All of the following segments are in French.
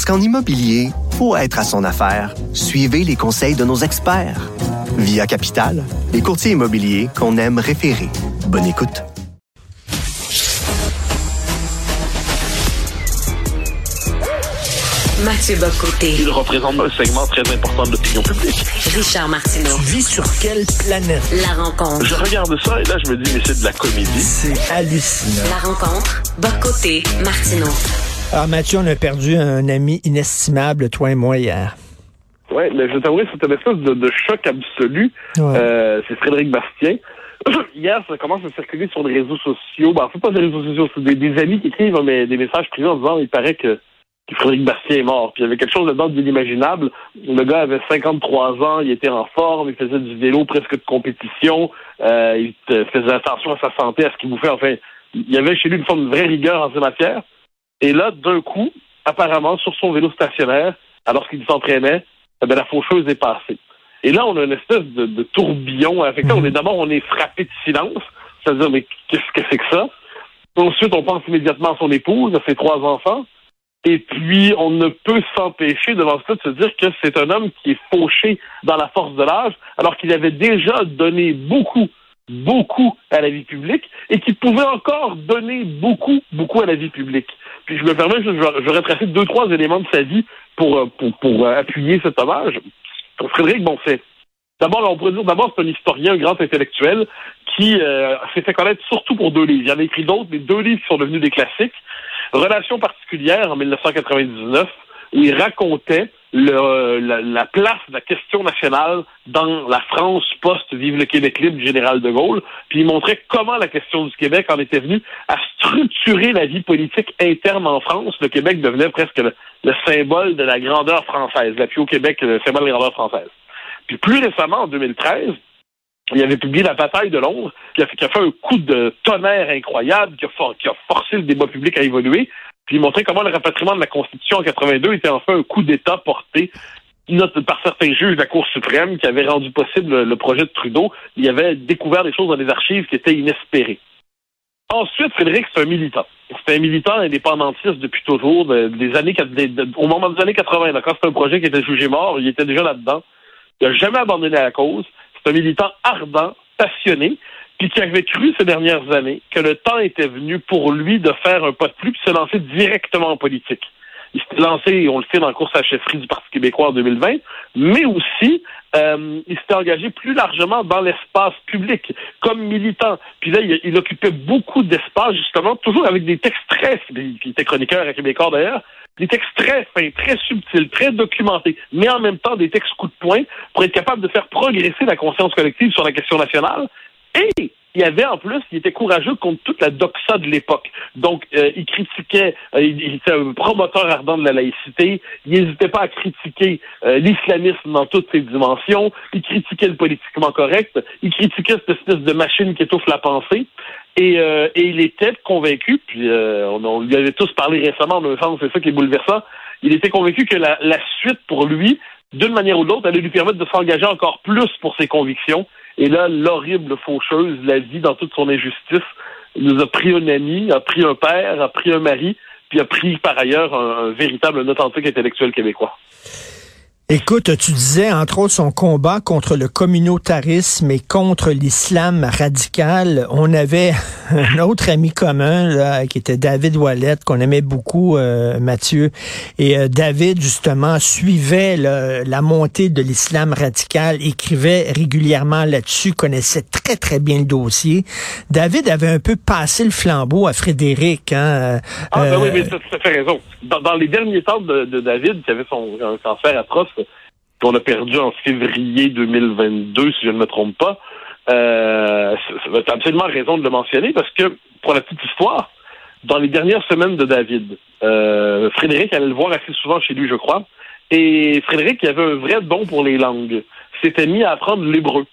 Parce qu'en immobilier, pour être à son affaire, suivez les conseils de nos experts. Via Capital, les courtiers immobiliers qu'on aime référer. Bonne écoute. Mathieu Bocoté. Il représente un segment très important de l'opinion publique. Richard Martineau. Tu vis sur quelle planète? La rencontre. Je regarde ça et là, je me dis, mais c'est de la comédie. C'est hallucinant. La rencontre. Bocoté. Martineau. Alors, Mathieu, on a perdu un ami inestimable, toi et moi, hier. Oui, mais je t'avouer, c'est une espèce de, de choc absolu. Ouais. Euh, c'est Frédéric Bastien. Hier, ça commence à circuler sur les réseaux sociaux. Ben, c'est pas des réseaux sociaux, c'est des, des amis qui écrivent hein, mais des messages privés en disant il paraît que, que Frédéric Bastien est mort. Puis il y avait quelque chose dedans d'inimaginable. Le gars avait 53 ans, il était en forme, il faisait du vélo presque de compétition, euh, il faisait attention à sa santé, à ce qu'il bouffait. Enfin, il y avait chez lui une forme de vraie rigueur en ces matières. Et là, d'un coup, apparemment, sur son vélo stationnaire, alors qu'il s'entraînait, eh ben, la faucheuse est passée. Et là, on a une espèce de, de tourbillon affectant. On est d'abord, on est frappé de silence. C'est-à-dire, mais qu'est-ce que c'est que ça? Ensuite, on pense immédiatement à son épouse, à ses trois enfants. Et puis, on ne peut s'empêcher devant ça de se dire que c'est un homme qui est fauché dans la force de l'âge, alors qu'il avait déjà donné beaucoup, beaucoup à la vie publique et qu'il pouvait encore donner beaucoup, beaucoup à la vie publique. Je me permets, je, je vais retracer deux, trois éléments de sa vie pour, euh, pour, pour euh, appuyer cet hommage. Frédéric Bonfait. D'abord, on pourrait dire, d'abord, c'est un historien, un grand intellectuel qui euh, s'est fait connaître surtout pour deux livres. Il y en a écrit d'autres, mais deux livres qui sont devenus des classiques. Relations particulières en 1999, où il racontait le, la, la place de la question nationale dans la France post-Vive le Québec libre du général de Gaulle, puis il montrait comment la question du Québec en était venue à structurer la vie politique interne en France. Le Québec devenait presque le, le symbole de la grandeur française, l'appui au Québec, le symbole de la grandeur française. Puis plus récemment, en 2013, il avait publié La bataille de Londres, qui a, fait un coup de tonnerre incroyable, qui a forcé le débat public à évoluer, puis il montrait comment le rapatriement de la Constitution en 82 était enfin un coup d'État porté par certains juges de la Cour suprême qui avaient rendu possible le, projet de Trudeau. Il avait découvert des choses dans les archives qui étaient inespérées. Ensuite, Frédéric, c'est un militant. C'est un militant indépendantiste depuis toujours, au moment des années 80. là, Quand c'était un projet qui était jugé mort, il était déjà là-dedans. Il n'a jamais abandonné la cause. C'est un militant ardent, passionné, puis qui avait cru ces dernières années que le temps était venu pour lui de faire un pas de plus puis se lancer directement en politique. Il s'était lancé, on le sait, dans la course à la chefferie du Parti québécois en 2020, mais aussi, euh, il s'était engagé plus largement dans l'espace public, comme militant. Puis là, il, il occupait beaucoup d'espace, justement, toujours avec des textes très, il était chroniqueur à Québécois d'ailleurs, des textes très fins, très subtils, très documentés, mais en même temps des textes coup de poing pour être capable de faire progresser la conscience collective sur la question nationale. Et il y avait en plus, il était courageux contre toute la doxa de l'époque. Donc, euh, il critiquait, euh, il, était un promoteur ardent de la laïcité, il n'hésitait pas à critiquer euh, l'islamisme dans toutes ses dimensions, il critiquait le politiquement correct, il critiquait cette espèce de machine qui étouffe la pensée. Et, euh, et il était convaincu, puis euh, on, on lui avait tous parlé récemment, temps, c'est ça qui est bouleversant, il était convaincu que la, la suite pour lui, d'une manière ou de l'autre, allait lui permettre de s'engager encore plus pour ses convictions. Et là, l'horrible faucheuse, la vie dans toute son injustice, nous a pris un ami, a pris un père, a pris un mari, puis a pris par ailleurs un, un véritable, un authentique intellectuel québécois. Écoute, tu disais entre autres son combat contre le communautarisme et contre l'islam radical. On avait un autre ami commun là, qui était David Wallet, qu'on aimait beaucoup, euh, Mathieu. Et euh, David, justement, suivait là, la montée de l'islam radical, écrivait régulièrement là-dessus, connaissait très, très bien le dossier. David avait un peu passé le flambeau à Frédéric. Hein, Ah, ben euh, oui, mais tu as fait raison. Dans, dans les derniers temps de, de David, qui avait son un cancer atroce, qu'on a perdu en février 2022, si je ne me trompe pas, euh, tu absolument raison de le mentionner, parce que, pour la petite histoire, dans les dernières semaines de David. Euh, Frédéric allait le voir assez souvent chez lui, je crois. Et Frédéric, qui avait un vrai don pour les langues, s'était mis à apprendre l'hébreu.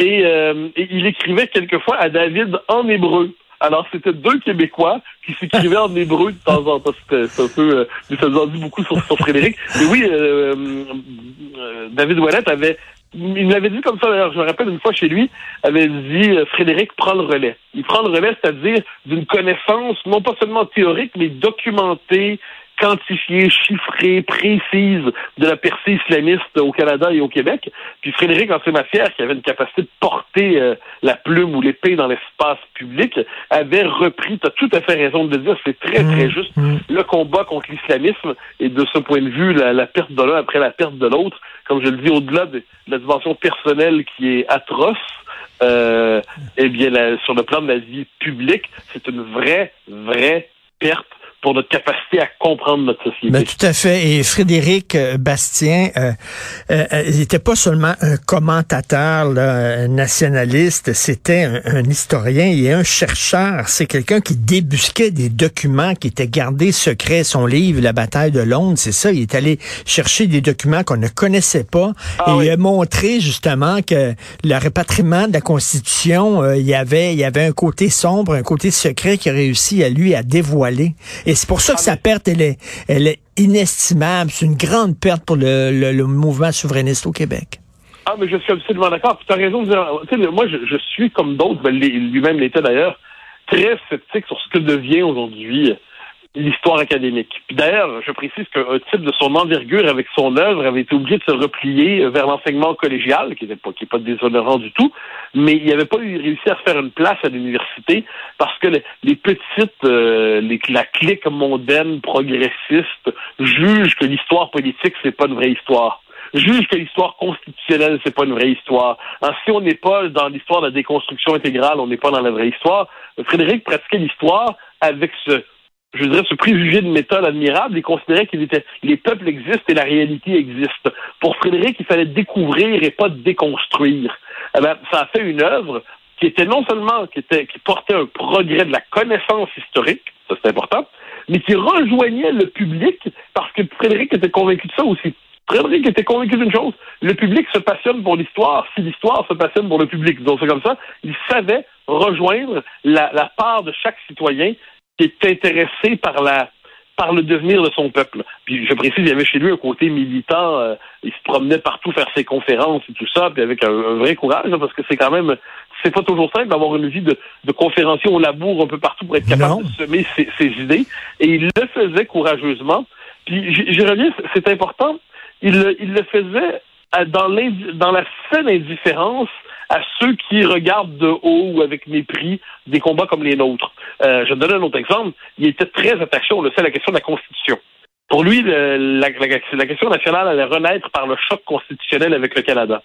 Euh, et il écrivait quelquefois à David en hébreu. Alors, c'était deux Québécois qui s'écrivaient en hébreu de temps en temps. C'était un peu... Euh, ça nous en dit beaucoup sur, sur Frédéric. Mais oui, euh, euh, David Ouellet avait... Il m'avait dit comme ça, d'ailleurs, je me rappelle une fois chez lui, avait dit euh, Frédéric prend le relais. Il prend le relais, c'est-à-dire d'une connaissance non pas seulement théorique, mais documentée, quantifiée, chiffrée, précise de la percée islamiste au Canada et au Québec. Puis Frédéric, matières, qui avait une capacité de porter euh, la plume ou l'épée dans l'espace public, avait repris, tu as tout à fait raison de le dire, c'est très, très juste, le combat contre l'islamisme et de ce point de vue, la, la perte de l'un après la perte de l'autre, comme je le dis, au-delà de, de la dimension personnelle qui est atroce, euh, eh bien, la- sur le plan de la vie publique, c'est une vraie, vraie perte pour notre capacité à comprendre notre société. Ben, tout à fait. Et Frédéric euh, Bastien, euh, euh, euh, il n'était pas seulement un commentateur là, nationaliste, c'était un, un historien et un chercheur. C'est quelqu'un qui débusquait des documents qui étaient gardés secrets. Son livre, La bataille de Londres, c'est ça. Il est allé chercher des documents qu'on ne connaissait pas Ah et oui. il a montré justement que le répatriement de la Constitution, euh, il y avait il y avait un côté sombre, un côté secret qui a réussi à lui à dévoiler. Et c'est pour ça que sa perte, elle est, elle est inestimable. C'est une grande perte pour le, le, le mouvement souverainiste au Québec. Ah, mais je suis absolument d'accord. Tu as raison de moi, je, je suis comme d'autres, ben, lui-même l'était d'ailleurs, très sceptique sur ce que devient aujourd'hui euh, l'histoire académique. D'ailleurs, je précise qu'un type de son envergure avec son œuvre avait été obligé de se replier vers l'enseignement collégial, qui n'est pas, déshonorant du tout, mais il n'avait pas réussi à faire une place à l'université parce que les, petites, euh, les, la clique mondaine progressiste juge que l'histoire politique, c'est pas une vraie histoire juge que l'histoire constitutionnelle, c'est pas une vraie histoire. Alors, si on n'est pas dans l'histoire de la déconstruction intégrale, on n'est pas dans la vraie histoire. Frédéric pratiquait l'histoire avec ce, je dirais, ce préjugé de méthode admirable et considérait qu'il était, les peuples existent et la réalité existe. Pour Frédéric, il fallait découvrir et pas déconstruire. Eh ben, ça a fait une œuvre qui était non seulement, qui était, qui portait un progrès de la connaissance historique, ça c'est important, mais qui rejoignait le public parce que Frédéric était convaincu de ça aussi. Frédéric était convaincu d'une chose, le public se passionne pour l'histoire si l'histoire se passionne pour le public. Donc c'est comme ça, il savait rejoindre la, la part de chaque citoyen qui est intéressé par la par le devenir de son peuple. Puis je précise, il y avait chez lui un côté militant, euh, il se promenait partout faire ses conférences et tout ça, puis avec un, un vrai courage, là, parce que c'est quand même, c'est pas toujours simple d'avoir une vie de, de conférencier au labour un peu partout pour être capable Non. de semer ses, ses idées. Et il le faisait courageusement. Puis j'y reviens, c'est- important, il, le- il le faisait à- dans, l'indi- dans la saine indifférence à ceux qui regardent de haut ou avec mépris des combats comme les nôtres. Euh, je donne un autre exemple. Il était très attaché, on le sait, à la question de la Constitution. Pour lui, le- la, la- la question nationale allait renaître par le choc constitutionnel avec le Canada.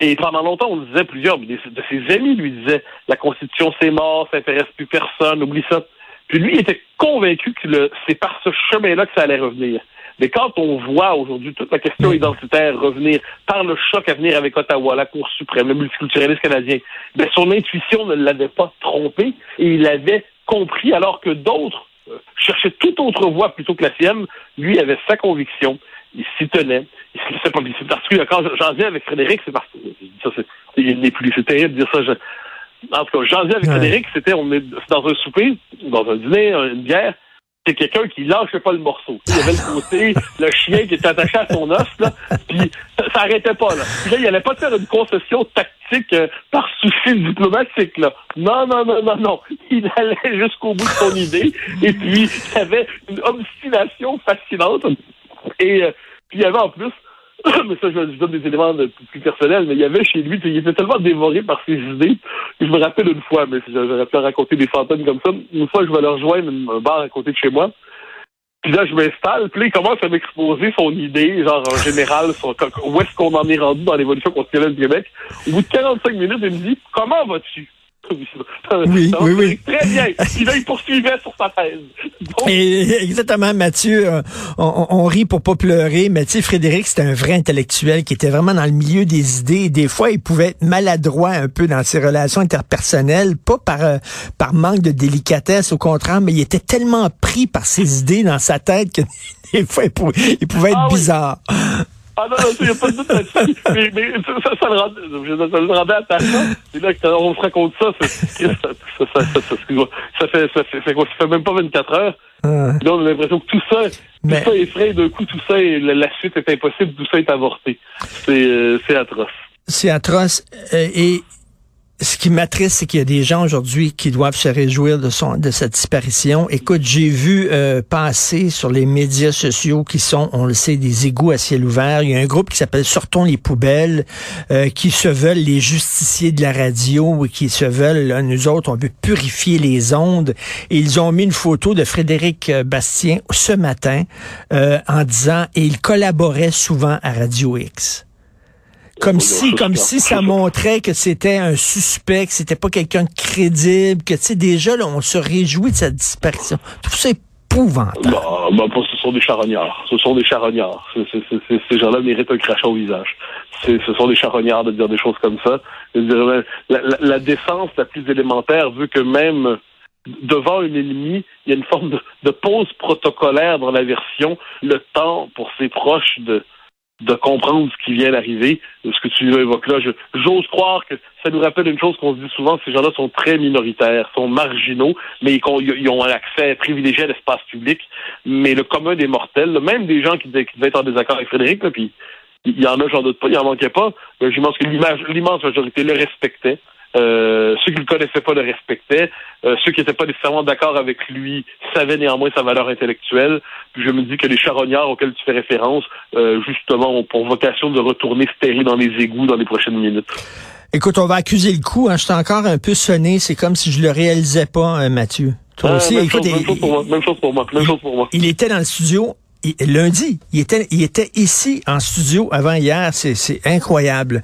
Et pendant longtemps, on disait, plusieurs de ses amis lui disaient, la Constitution c'est mort, ça intéresse plus personne, oublie ça. Puis lui, il était convaincu que c'est par ce chemin-là que ça allait revenir. Mais quand on voit aujourd'hui toute la question identitaire revenir par le choc à venir avec Ottawa, la Cour suprême, le multiculturalisme canadien, ben son intuition ne l'avait pas trompé et il avait compris alors que d'autres euh, cherchaient toute autre voie plutôt que la sienne. Lui avait sa conviction, il s'y tenait. Il se laissait pas c'est parce que quand j'en viens avec Frédéric, c'est parce que c'est il n'est plus, c'est terrible de dire ça. je- en tout cas, j'en viens avec Ouais. Frédéric, c'était on est dans un souper, dans un dîner, une bière c'est quelqu'un qui lâchait pas le morceau. Il y avait le côté, le chien qui était attaché à son os, là, puis ça, ça arrêtait pas, là. Puis là, il allait pas faire une concession tactique euh, par souci diplomatique, là. Non, non, non, non, non. Il allait jusqu'au bout de son idée, et puis il avait une obstination fascinante. Et euh, puis il y avait en plus, mais ça, je, je donne des éléments de- plus personnels, mais il y avait chez lui, il était tellement dévoré par ses idées. Je me rappelle une fois, mais j'aurais pu raconter des fantômes comme ça. Une fois, je vais le rejoindre un bar à côté de chez moi. Puis là, je m'installe, puis là, il commence à m'exposer son idée, genre en général, où est-ce qu'on en est rendu dans l'évolution constitutionnelle du Québec. Au bout de 45 minutes, il me dit Comment vas-tu? Oui, oui, oui. Très bien. Il, là, il poursuivait sur sa thèse. Donc, Et, exactement, Mathieu, euh, on, on rit pour pas pleurer, mais tu sais, Frédéric, c'était un vrai intellectuel qui était vraiment dans le milieu des idées. Des fois, il pouvait être maladroit un peu dans ses relations interpersonnelles, pas par, euh, par manque de délicatesse, au contraire, mais il était tellement pris par ses idées dans sa tête que des fois, il pouvait, il pouvait être Ah oui. Ah non, non, il n'y a pas de doute là-dessus. Mais, mais ça, ça, ça le rendait, ça le rendait attachant. C'est là qu'on se raconte ça. c'est- Ça, ça, ça, ça, ça, excuse-moi. ça fait, ça fait, ça fait, ça fait même pas 24 heures. Ah. Là, on a l'impression que tout ça, Mais- tout ça est frais. D'un coup, tout ça, est, la, la suite est impossible. Tout ça est avorté. C'est, euh, c'est atroce. C'est atroce. Euh, et ce qui m'attriste, c'est qu'il y a des gens aujourd'hui qui doivent se réjouir de son de sa disparition. Écoute, j'ai vu euh, passer sur les médias sociaux qui sont, on le sait, des égouts à ciel ouvert. Il y a un groupe qui s'appelle Sortons les poubelles, euh, qui se veulent les justiciers de la radio et qui se veulent, là, nous autres, on veut purifier les ondes. Et ils ont mis une photo de Frédéric euh, Bastien ce matin euh, en disant, et il collaborait souvent à Radio X. Comme si, ça, comme si ça montrait que c'était un suspect, que c'était pas quelqu'un de crédible, que tu sais déjà là, on se réjouit de sa disparition. Tout ça épouvantable. Bah, bah, ce sont des charognards. Ce sont des charognards. Ces gens-là méritent un crachat au visage. Ce sont des charognards de dire des choses comme ça. Dire, La, la- la décence la plus élémentaire veut que même devant un ennemi, il y a une forme de, de pause protocolaire dans la version, le temps pour ses proches de de comprendre ce qui vient d'arriver, ce que tu évoques là. J'ose croire que ça nous rappelle une chose qu'on se dit souvent, ces gens-là sont très minoritaires, sont marginaux, mais ils, ont un accès privilégié à l'espace public. Mais le commun des mortels, même des gens qui, devaient- être en désaccord avec Frédéric, là, puis il y en a, j'en doute pas, il en manquait pas, mais je pense que l'immense majorité le respectait. Euh, ceux qui le connaissaient pas le respectaient. Euh, ceux qui n'étaient pas nécessairement d'accord avec lui savaient néanmoins sa valeur intellectuelle. Puis je me dis que les charognards auxquels tu fais référence, euh, justement, ont pour vocation de retourner terrer dans les égouts dans les prochaines minutes. Écoute, on va accuser le coup. Hein. Je suis encore un peu sonné. C'est comme si je le réalisais pas, hein, Mathieu. Toi Ah, aussi. même, Écoute, chose, même chose pour moi. Même chose pour moi. Même chose pour moi. il était dans le studio il- lundi. Il était, il était ici en studio avant hier. C'est, c'est incroyable.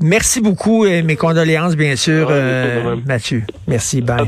Merci beaucoup et mes condoléances, bien sûr, Ouais, euh. Mathieu. Merci. Bye.